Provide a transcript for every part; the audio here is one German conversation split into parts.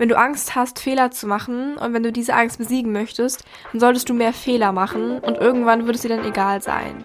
Wenn du Angst hast, Fehler zu machen und wenn du diese Angst besiegen möchtest, dann solltest du mehr Fehler machen und irgendwann wird es dir dann egal sein.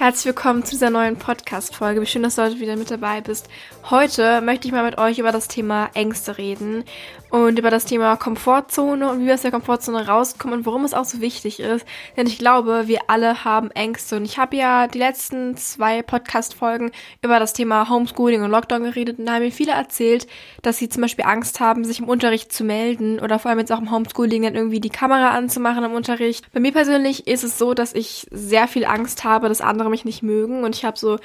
Herzlich willkommen zu dieser neuen Podcast-Folge. Wie schön, dass du heute wieder mit dabei bist. Heute möchte ich mal mit euch über das Thema Ängste reden und über das Thema Komfortzone und wie wir aus der Komfortzone rauskommen und warum es auch so wichtig ist. Denn ich glaube, wir alle haben Ängste. Und ich habe ja die letzten zwei Podcast-Folgen über das Thema Homeschooling und Lockdown geredet und da haben mir viele erzählt, dass sie zum Beispiel Angst haben, sich im Unterricht zu melden oder vor allem jetzt auch im Homeschooling dann irgendwie die Kamera anzumachen im Unterricht. Bei mir persönlich ist es so, dass ich sehr viel Angst habe, dass andere mich nicht mögen und ich habe so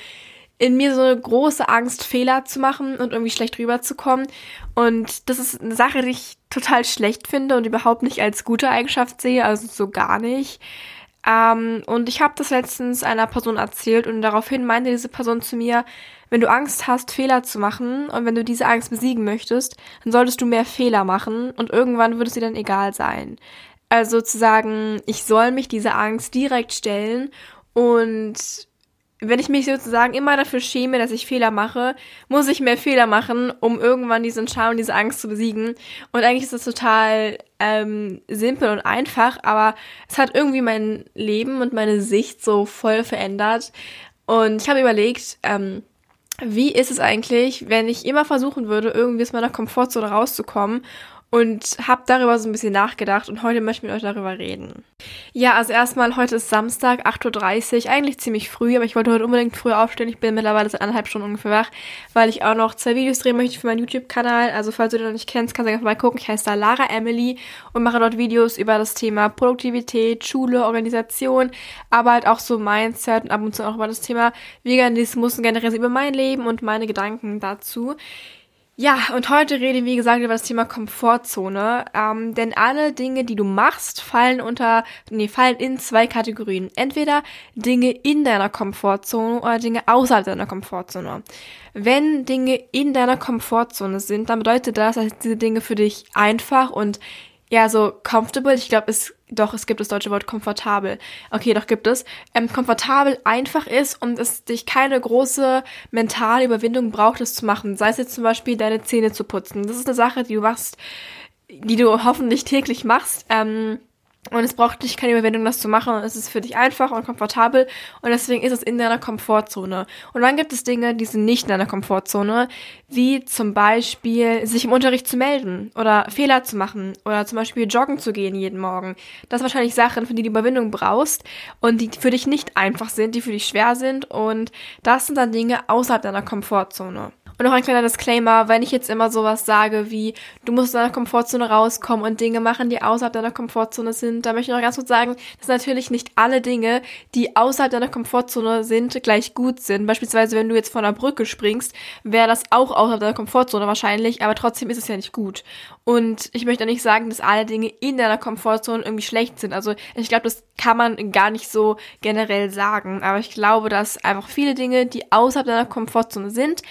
in mir so eine große Angst, Fehler zu machen und irgendwie schlecht rüberzukommen. Und das ist eine Sache, die ich total schlecht finde und überhaupt nicht als gute Eigenschaft sehe, also so gar nicht. Ähm, und ich habe das letztens einer Person erzählt und daraufhin meinte diese Person zu mir, wenn du Angst hast, Fehler zu machen und wenn du diese Angst besiegen möchtest, dann solltest du mehr Fehler machen und irgendwann würde es dir dann egal sein. Also zu sagen, ich soll mich dieser Angst direkt stellen und wenn ich mich sozusagen immer dafür schäme, dass ich Fehler mache, muss ich mehr Fehler machen, um irgendwann diesen Scham diese Angst zu besiegen. Und eigentlich ist das total ähm, simpel und einfach, aber es hat irgendwie mein Leben und meine Sicht so voll verändert. Und ich habe überlegt, ähm, wie ist es eigentlich, wenn ich immer versuchen würde, irgendwie aus meiner Komfortzone rauszukommen und habe darüber so ein bisschen nachgedacht und heute möchte ich mit euch darüber reden. Ja, also erstmal, heute ist Samstag, 8.30 Uhr, eigentlich ziemlich früh, aber ich wollte heute unbedingt früh aufstehen. Ich bin mittlerweile seit anderthalb Stunden ungefähr wach, weil ich auch noch zwei Videos drehen möchte für meinen YouTube-Kanal. Also falls du den noch nicht kennst, kannst du einfach mal gucken. Ich heiße da Lara Emily und mache dort Videos über das Thema Produktivität, Schule, Organisation, aber halt auch so Mindset und ab und zu auch über das Thema Veganismus und generell über mein Leben und meine Gedanken dazu. Ja, und heute rede ich, wie gesagt, über das Thema Komfortzone. Ähm, denn alle Dinge, die du machst, fallen unter, nee, fallen in zwei Kategorien. Entweder Dinge in deiner Komfortzone oder Dinge außerhalb deiner Komfortzone. Wenn Dinge in deiner Komfortzone sind, dann bedeutet das, dass diese Dinge für dich einfach und ja, so comfortable, ich glaube, es, doch, es gibt das deutsche Wort komfortabel. Okay, doch gibt es. Ähm, komfortabel einfach ist und es dich keine große mentale Überwindung braucht, es zu machen. Sei es jetzt zum Beispiel deine Zähne zu putzen. Das ist eine Sache, die du machst, die du hoffentlich täglich machst. Ähm, und es braucht dich keine Überwindung, das zu machen. Es ist für dich einfach und komfortabel. Und deswegen ist es in deiner Komfortzone. Und dann gibt es Dinge, die sind nicht in deiner Komfortzone. Wie zum Beispiel, sich im Unterricht zu melden. Oder Fehler zu machen. Oder zum Beispiel joggen zu gehen jeden Morgen. Das sind wahrscheinlich Sachen, für die du Überwindung brauchst. Und die für dich nicht einfach sind, die für dich schwer sind. Und das sind dann Dinge außerhalb deiner Komfortzone. Und noch ein kleiner Disclaimer, wenn ich jetzt immer sowas sage wie, du musst aus deiner Komfortzone rauskommen und Dinge machen, die außerhalb deiner Komfortzone sind, da möchte ich noch ganz kurz sagen, dass natürlich nicht alle Dinge, die außerhalb deiner Komfortzone sind, gleich gut sind. Beispielsweise, wenn du jetzt von einer Brücke springst, wäre das auch außerhalb deiner Komfortzone wahrscheinlich, aber trotzdem ist es ja nicht gut. Und ich möchte nicht sagen, dass alle Dinge in deiner Komfortzone irgendwie schlecht sind. Also ich glaube, das kann man gar nicht so generell sagen. Aber ich glaube, dass einfach viele Dinge, die außerhalb deiner Komfortzone sind,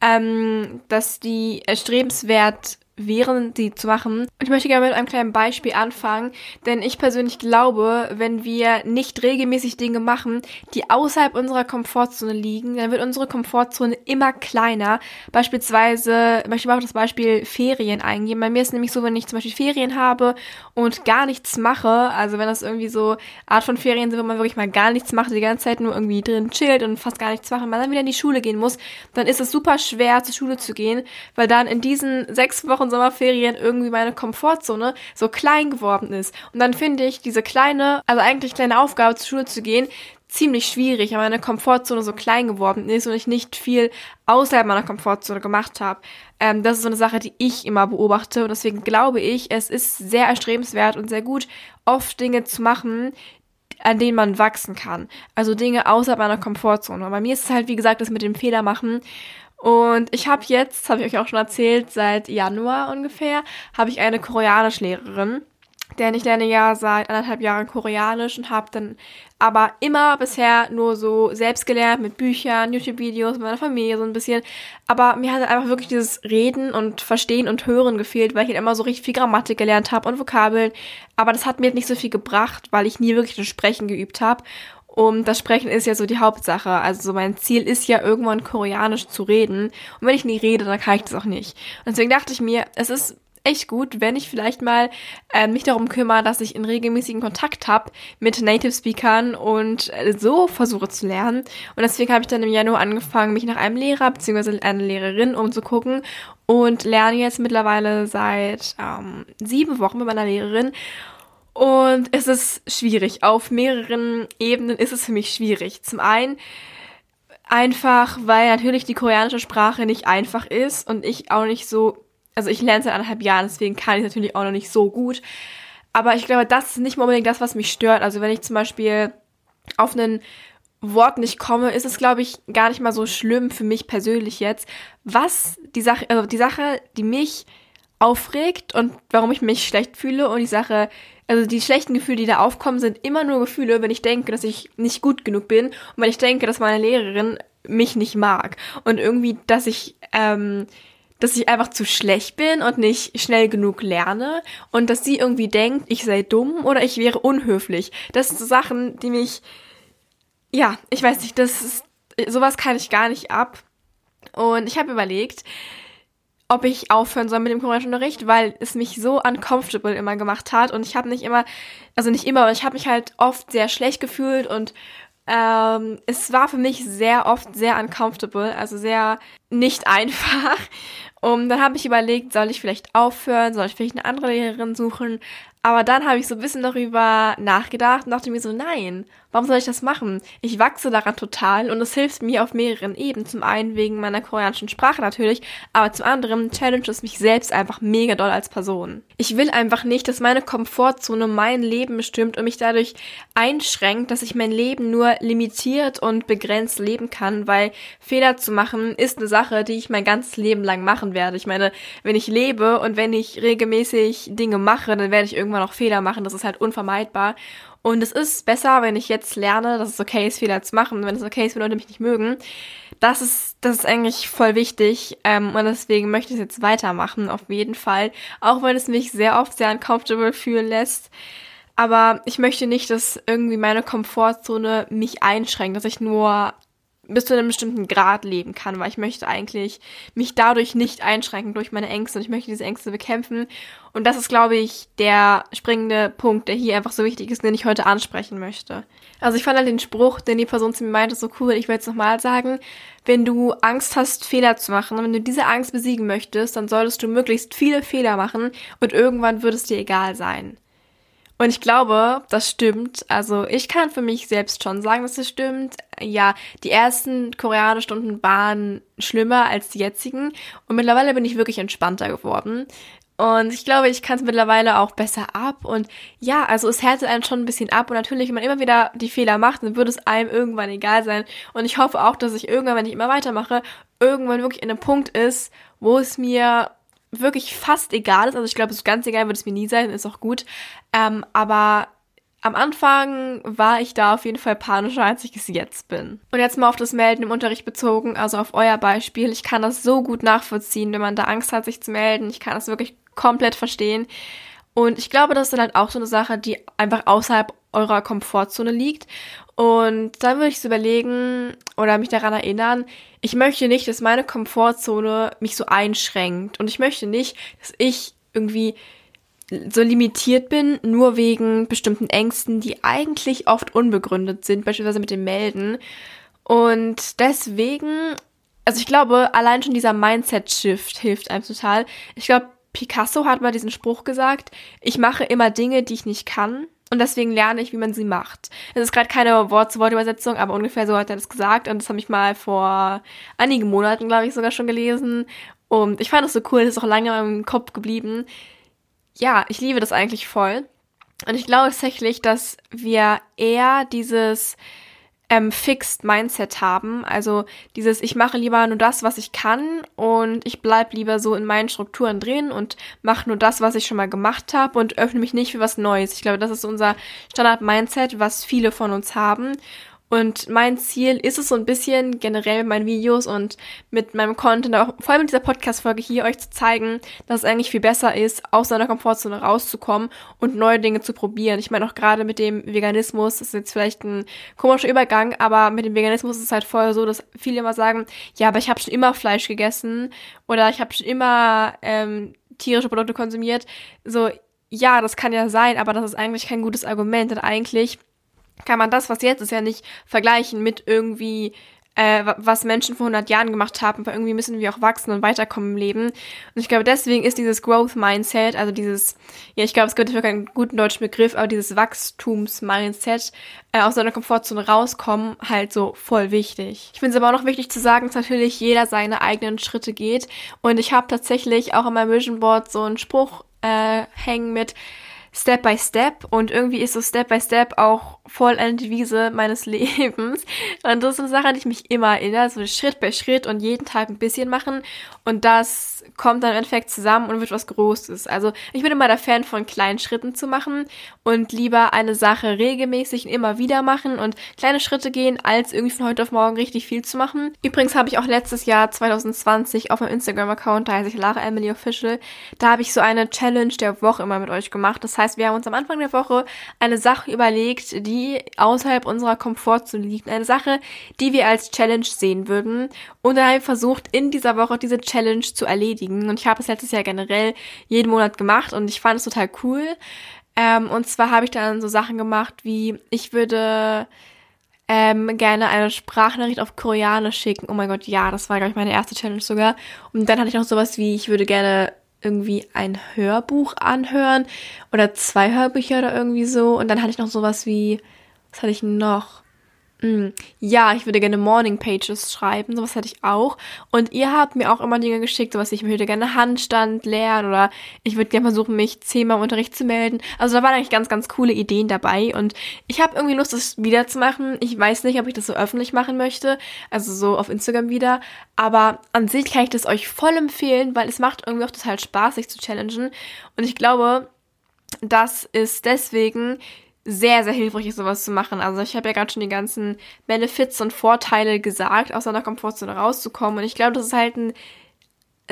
ähm, dass die erstrebenswert wären, die zu machen. Und ich möchte gerne mit einem kleinen Beispiel anfangen, denn ich persönlich glaube, wenn wir nicht regelmäßig Dinge machen, die außerhalb unserer Komfortzone liegen, dann wird unsere Komfortzone immer kleiner. Beispielsweise, möchte ich mal auf das Beispiel Ferien eingehen. Bei mir ist nämlich so, wenn ich zum Beispiel Ferien habe und gar nichts mache, also wenn das irgendwie so Art von Ferien sind, wo man wirklich mal gar nichts macht, die ganze Zeit nur irgendwie drin chillt und fast gar nichts macht, und man dann wieder in die Schule gehen muss, dann ist es super schwer, zur Schule zu gehen, weil dann in diesen sechs Wochen Sommerferien irgendwie meine Komfortzone so klein geworden ist. Und dann finde ich diese kleine, also eigentlich kleine Aufgabe zur Schule zu gehen, ziemlich schwierig, weil meine Komfortzone so klein geworden ist und ich nicht viel außerhalb meiner Komfortzone gemacht habe. Ähm, das ist so eine Sache, die ich immer beobachte und deswegen glaube ich, es ist sehr erstrebenswert und sehr gut, oft Dinge zu machen, an denen man wachsen kann. Also Dinge außerhalb meiner Komfortzone. Und bei mir ist es halt, wie gesagt, das mit dem Fehler machen Und ich habe jetzt, habe ich euch auch schon erzählt, seit Januar ungefähr, habe ich eine Koreanischlehrerin. Denn ich lerne ja seit anderthalb Jahren Koreanisch und habe dann aber immer bisher nur so selbst gelernt mit Büchern, YouTube-Videos, mit meiner Familie so ein bisschen. Aber mir hat einfach wirklich dieses Reden und Verstehen und Hören gefehlt, weil ich halt immer so richtig viel Grammatik gelernt habe und Vokabeln. Aber das hat mir nicht so viel gebracht, weil ich nie wirklich das Sprechen geübt habe. Und das Sprechen ist ja so die Hauptsache. Also so mein Ziel ist ja irgendwann Koreanisch zu reden. Und wenn ich nie rede, dann kann ich das auch nicht. Und deswegen dachte ich mir, es ist echt gut, wenn ich vielleicht mal äh, mich darum kümmere, dass ich in regelmäßigen Kontakt habe mit Native Speakern und äh, so versuche zu lernen. Und deswegen habe ich dann im Januar angefangen, mich nach einem Lehrer bzw. einer Lehrerin umzugucken und lerne jetzt mittlerweile seit ähm, sieben Wochen mit meiner Lehrerin. Und es ist schwierig. Auf mehreren Ebenen ist es für mich schwierig. Zum einen einfach, weil natürlich die koreanische Sprache nicht einfach ist und ich auch nicht so, also ich lerne seit anderthalb Jahren, deswegen kann ich natürlich auch noch nicht so gut. Aber ich glaube, das ist nicht unbedingt das, was mich stört. Also wenn ich zum Beispiel auf einen Wort nicht komme, ist es, glaube ich, gar nicht mal so schlimm für mich persönlich jetzt. Was die Sache, also die Sache, die mich aufregt und warum ich mich schlecht fühle und die Sache, also die schlechten Gefühle, die da aufkommen, sind immer nur Gefühle, wenn ich denke, dass ich nicht gut genug bin und wenn ich denke, dass meine Lehrerin mich nicht mag und irgendwie, dass ich, ähm, dass ich einfach zu schlecht bin und nicht schnell genug lerne und dass sie irgendwie denkt, ich sei dumm oder ich wäre unhöflich. Das sind so Sachen, die mich, ja, ich weiß nicht, das ist, sowas kann ich gar nicht ab. Und ich habe überlegt, ob ich aufhören soll mit dem Koreanischunterricht, weil es mich so uncomfortable immer gemacht hat. Und ich habe nicht immer, also nicht immer, aber ich habe mich halt oft sehr schlecht gefühlt und ähm, es war für mich sehr oft sehr uncomfortable, also sehr nicht einfach. Und dann habe ich überlegt, soll ich vielleicht aufhören, soll ich vielleicht eine andere Lehrerin suchen, aber dann habe ich so ein bisschen darüber nachgedacht und dachte mir so, nein, warum soll ich das machen? Ich wachse daran total und es hilft mir auf mehreren Ebenen. Zum einen wegen meiner koreanischen Sprache natürlich, aber zum anderen challenge es mich selbst einfach mega doll als Person. Ich will einfach nicht, dass meine Komfortzone mein Leben bestimmt und mich dadurch einschränkt, dass ich mein Leben nur limitiert und begrenzt leben kann, weil Fehler zu machen ist eine Sache, die ich mein ganzes Leben lang machen werde. Ich meine, wenn ich lebe und wenn ich regelmäßig Dinge mache, dann werde ich irgendwann irgendwann auch Fehler machen, das ist halt unvermeidbar. Und es ist besser, wenn ich jetzt lerne, dass es okay ist, Fehler zu machen, wenn es okay ist, wenn Leute mich nicht mögen. Das ist, das ist eigentlich voll wichtig. Ähm, und deswegen möchte ich es jetzt weitermachen, auf jeden Fall. Auch wenn es mich sehr oft sehr uncomfortable fühlen lässt. Aber ich möchte nicht, dass irgendwie meine Komfortzone mich einschränkt, dass ich nur bis zu einem bestimmten Grad leben kann, weil ich möchte eigentlich mich dadurch nicht einschränken durch meine Ängste und ich möchte diese Ängste bekämpfen. Und das ist, glaube ich, der springende Punkt, der hier einfach so wichtig ist, den ich heute ansprechen möchte. Also ich fand halt den Spruch, den die Person zu mir meinte, so cool, ich will jetzt nochmal sagen, wenn du Angst hast, Fehler zu machen wenn du diese Angst besiegen möchtest, dann solltest du möglichst viele Fehler machen und irgendwann wird es dir egal sein. Und ich glaube, das stimmt. Also ich kann für mich selbst schon sagen, dass es stimmt. Ja, die ersten Koreanischstunden waren schlimmer als die jetzigen. Und mittlerweile bin ich wirklich entspannter geworden. Und ich glaube, ich kann es mittlerweile auch besser ab. Und ja, also es härtet einen schon ein bisschen ab. Und natürlich, wenn man immer wieder die Fehler macht, dann würde es einem irgendwann egal sein. Und ich hoffe auch, dass ich irgendwann, wenn ich immer weitermache, irgendwann wirklich in einem Punkt ist, wo es mir wirklich fast egal ist. Also ich glaube, so ganz egal wird es mir nie sein, ist auch gut. Ähm, aber am Anfang war ich da auf jeden Fall panischer, als ich es jetzt bin. Und jetzt mal auf das Melden im Unterricht bezogen, also auf euer Beispiel. Ich kann das so gut nachvollziehen, wenn man da Angst hat, sich zu melden. Ich kann das wirklich komplett verstehen. Und ich glaube, das ist dann halt auch so eine Sache, die einfach außerhalb eurer Komfortzone liegt. Und dann würde ich so überlegen oder mich daran erinnern, ich möchte nicht, dass meine Komfortzone mich so einschränkt. Und ich möchte nicht, dass ich irgendwie so limitiert bin, nur wegen bestimmten Ängsten, die eigentlich oft unbegründet sind, beispielsweise mit dem Melden. Und deswegen, also ich glaube, allein schon dieser Mindset-Shift hilft einem total. Ich glaube, Picasso hat mal diesen Spruch gesagt, ich mache immer Dinge, die ich nicht kann, und deswegen lerne ich, wie man sie macht. Es ist gerade keine Wort-zu-Wort-Übersetzung, aber ungefähr so hat er das gesagt und das habe ich mal vor einigen Monaten, glaube ich, sogar schon gelesen. Und ich fand das so cool, das ist auch lange im Kopf geblieben. Ja, ich liebe das eigentlich voll. Und ich glaube tatsächlich, dass wir eher dieses ähm, Fixed Mindset haben. Also dieses, ich mache lieber nur das, was ich kann und ich bleib lieber so in meinen Strukturen drin und mache nur das, was ich schon mal gemacht habe und öffne mich nicht für was Neues. Ich glaube, das ist unser Standard-Mindset, was viele von uns haben. Und mein Ziel ist es so ein bisschen generell mit meinen Videos und mit meinem Content, auch vor allem mit dieser Podcast-Folge hier euch zu zeigen, dass es eigentlich viel besser ist, aus seiner Komfortzone rauszukommen und neue Dinge zu probieren. Ich meine auch gerade mit dem Veganismus, das ist jetzt vielleicht ein komischer Übergang, aber mit dem Veganismus ist es halt vorher so, dass viele immer sagen, ja, aber ich habe schon immer Fleisch gegessen oder ich habe schon immer ähm, tierische Produkte konsumiert. So, ja, das kann ja sein, aber das ist eigentlich kein gutes Argument, denn eigentlich kann man das, was jetzt ist, ja nicht vergleichen mit irgendwie, äh, was Menschen vor 100 Jahren gemacht haben, weil irgendwie müssen wir auch wachsen und weiterkommen im Leben. Und ich glaube, deswegen ist dieses Growth Mindset, also dieses, ja, ich glaube, es gibt für keinen guten deutschen Begriff, aber dieses Wachstums-Mindset, äh, aus seiner Komfortzone rauskommen, halt so voll wichtig. Ich finde es aber auch noch wichtig zu sagen, dass natürlich jeder seine eigenen Schritte geht. Und ich habe tatsächlich auch in meinem Vision Board so einen Spruch äh, hängen mit, Step by Step und irgendwie ist so Step by Step auch voll die Wiese meines Lebens. Und das ist eine Sache, an die ich mich immer erinnere, so Schritt bei Schritt und jeden Tag ein bisschen machen. Und das kommt dann im Endeffekt zusammen und wird was Großes. Also ich bin immer der Fan von kleinen Schritten zu machen und lieber eine Sache regelmäßig und immer wieder machen und kleine Schritte gehen, als irgendwie von heute auf morgen richtig viel zu machen. Übrigens habe ich auch letztes Jahr 2020 auf meinem Instagram-Account, da heiße ich Lara Emily Official, da habe ich so eine Challenge der Woche immer mit euch gemacht. Das heißt, wir haben uns am Anfang der Woche eine Sache überlegt, die außerhalb unserer Komfortzone liegt. Eine Sache, die wir als Challenge sehen würden. Und dann habe ich versucht, in dieser Woche diese Challenge zu erledigen. Und ich habe es letztes Jahr generell jeden Monat gemacht und ich fand es total cool. Ähm, und zwar habe ich dann so Sachen gemacht wie, ich würde ähm, gerne eine Sprachnachricht auf Koreanisch schicken. Oh mein Gott, ja, das war, glaube ich, meine erste Challenge sogar. Und dann hatte ich noch sowas wie, ich würde gerne irgendwie ein Hörbuch anhören oder zwei Hörbücher oder irgendwie so. Und dann hatte ich noch sowas wie, was hatte ich noch? Mm, ja, ich würde gerne Morning Pages schreiben, sowas hätte ich auch. Und ihr habt mir auch immer Dinge geschickt, sowas, ich würde gerne Handstand lernen oder ich würde gerne versuchen, mich zehnmal im Unterricht zu melden. Also da waren eigentlich ganz, ganz coole Ideen dabei und ich habe irgendwie Lust, das wieder zu machen. Ich weiß nicht, ob ich das so öffentlich machen möchte, also so auf Instagram wieder. Aber an sich kann ich das euch voll empfehlen, weil es macht irgendwie auch total Spaß, sich zu challengen. Und ich glaube, das ist deswegen sehr, sehr hilfreich ist, sowas zu machen. Also ich habe ja gerade schon die ganzen Benefits und Vorteile gesagt, aus einer Komfortzone rauszukommen. Und ich glaube, das ist halt ein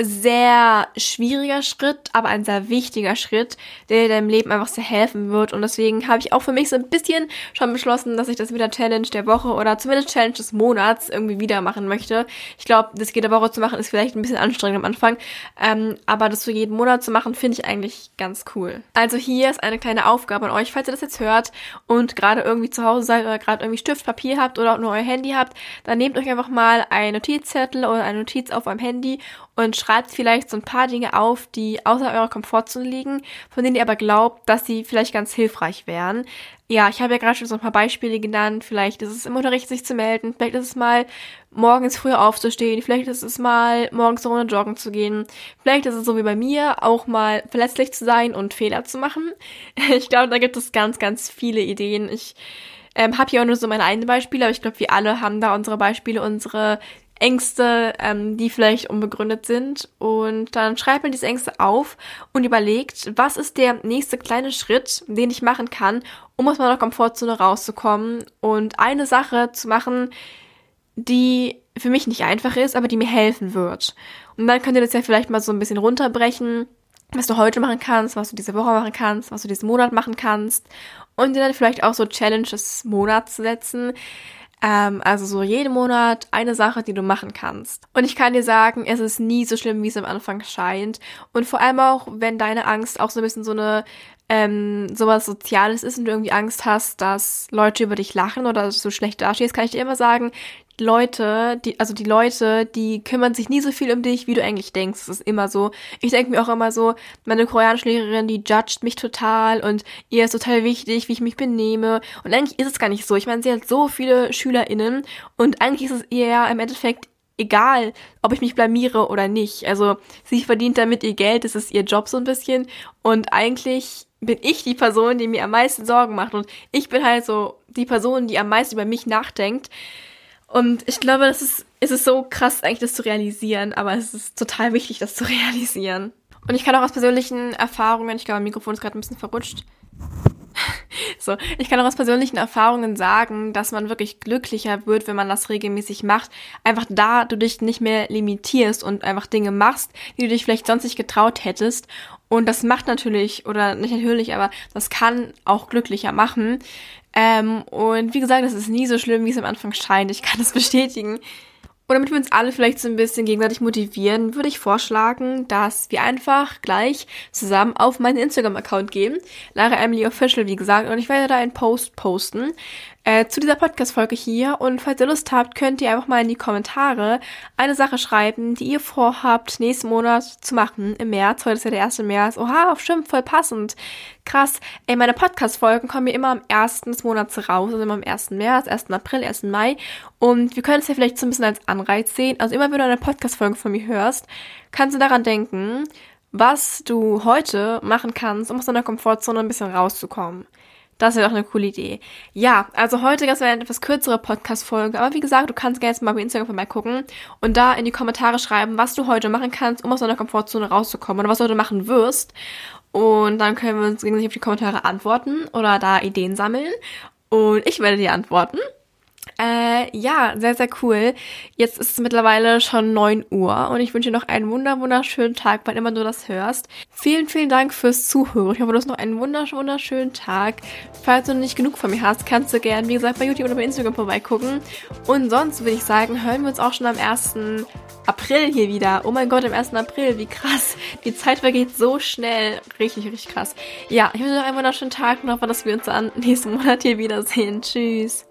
sehr schwieriger Schritt, aber ein sehr wichtiger Schritt, der deinem Leben einfach sehr helfen wird. Und deswegen habe ich auch für mich so ein bisschen schon beschlossen, dass ich das mit Challenge der Woche oder zumindest Challenge des Monats irgendwie wieder machen möchte. Ich glaube, das jede Woche zu machen ist vielleicht ein bisschen anstrengend am Anfang, ähm, aber das für jeden Monat zu machen, finde ich eigentlich ganz cool. Also hier ist eine kleine Aufgabe an euch, falls ihr das jetzt hört und gerade irgendwie zu Hause seid oder gerade irgendwie Stift, Papier habt oder auch nur euer Handy habt, dann nehmt euch einfach mal einen Notizzettel oder eine Notiz auf eurem Handy und schreibt vielleicht so ein paar Dinge auf, die außer eurer Komfortzone liegen, von denen ihr aber glaubt, dass sie vielleicht ganz hilfreich wären. Ja, ich habe ja gerade schon so ein paar Beispiele genannt. Vielleicht ist es im Unterricht sich zu melden, vielleicht ist es mal morgens früher aufzustehen, vielleicht ist es mal morgens eine Runde joggen zu gehen, vielleicht ist es so wie bei mir auch mal verletzlich zu sein und Fehler zu machen. Ich glaube, da gibt es ganz, ganz viele Ideen. Ich ähm, habe hier auch nur so meine eigenen Beispiele, aber ich glaube, wir alle haben da unsere Beispiele, unsere Ängste, ähm, die vielleicht unbegründet sind. Und dann schreibt man diese Ängste auf und überlegt, was ist der nächste kleine Schritt, den ich machen kann, um aus meiner Komfortzone rauszukommen und eine Sache zu machen, die für mich nicht einfach ist, aber die mir helfen wird. Und dann könnt ihr das ja vielleicht mal so ein bisschen runterbrechen, was du heute machen kannst, was du diese Woche machen kannst, was du diesen Monat machen kannst und dir dann vielleicht auch so Challenges Monats setzen, ähm, also so jeden Monat eine Sache, die du machen kannst. Und ich kann dir sagen, es ist nie so schlimm, wie es am Anfang scheint. Und vor allem auch, wenn deine Angst auch so ein bisschen so eine ähm, sowas Soziales ist und du irgendwie Angst hast, dass Leute über dich lachen oder dass du schlecht dastehst, kann ich dir immer sagen, Leute, die, also die Leute, die kümmern sich nie so viel um dich, wie du eigentlich denkst. Das ist immer so. Ich denke mir auch immer so, meine koreanische Lehrerin, die judgt mich total und ihr ist total wichtig, wie ich mich benehme. Und eigentlich ist es gar nicht so. Ich meine, sie hat so viele SchülerInnen und eigentlich ist es ihr ja im Endeffekt egal, ob ich mich blamiere oder nicht. Also sie verdient damit ihr Geld, das ist ihr Job so ein bisschen. Und eigentlich bin ich die Person, die mir am meisten Sorgen macht. Und ich bin halt so die Person, die am meisten über mich nachdenkt. Und ich glaube, das ist, es ist so krass, eigentlich das zu realisieren, aber es ist total wichtig, das zu realisieren. Und ich kann auch aus persönlichen Erfahrungen, ich glaube, mein Mikrofon ist gerade ein bisschen verrutscht. so, ich kann auch aus persönlichen Erfahrungen sagen, dass man wirklich glücklicher wird, wenn man das regelmäßig macht. Einfach da du dich nicht mehr limitierst und einfach Dinge machst, die du dich vielleicht sonst nicht getraut hättest. Und das macht natürlich, oder nicht natürlich, aber das kann auch glücklicher machen. Ähm, und wie gesagt, es ist nie so schlimm, wie es am Anfang scheint. Ich kann das bestätigen. Und damit wir uns alle vielleicht so ein bisschen gegenseitig motivieren, würde ich vorschlagen, dass wir einfach gleich zusammen auf meinen Instagram-Account gehen. Lara Emily Official, wie gesagt. Und ich werde da einen Post posten äh, zu dieser Podcast-Folge hier. Und falls ihr Lust habt, könnt ihr einfach mal in die Kommentare eine Sache schreiben, die ihr vorhabt, nächsten Monat zu machen, im März. Heute ist ja der 1. März. Oha, stimmt, voll passend. Krass. Ey, meine Podcast-Folgen kommen mir immer am 1. des Monats raus, also immer am 1. März, 1. April, 1. Mai. Und wir können es ja vielleicht so ein bisschen als Anreiz sehen. Also immer wenn du eine Podcast-Folge von mir hörst, kannst du daran denken, was du heute machen kannst, um aus deiner Komfortzone ein bisschen rauszukommen. Das wäre doch eine coole Idee. Ja, also heute es eine etwas kürzere Podcast-Folge, aber wie gesagt, du kannst gerne mal bei Instagram vorbeigucken und da in die Kommentare schreiben, was du heute machen kannst, um aus deiner Komfortzone rauszukommen oder was du heute machen wirst. Und dann können wir uns gegenseitig auf die Kommentare antworten oder da Ideen sammeln. Und ich werde dir antworten. Äh, ja, sehr, sehr cool. Jetzt ist es mittlerweile schon 9 Uhr und ich wünsche dir noch einen wunder wunderschönen Tag, wann immer du das hörst. Vielen, vielen Dank fürs Zuhören. Ich hoffe, du hast noch einen wundersch wunderschönen Tag. Falls du nicht genug von mir hast, kannst du gerne, wie gesagt, bei YouTube oder bei Instagram vorbeigucken. Und sonst würde ich sagen, hören wir uns auch schon am 1. April hier wieder. Oh mein Gott, am 1. April, wie krass. Die Zeit vergeht so schnell. Richtig, richtig krass. Ja, ich wünsche dir noch einen wunderschönen Tag und hoffe, dass wir uns dann nächsten Monat hier wiedersehen. Tschüss.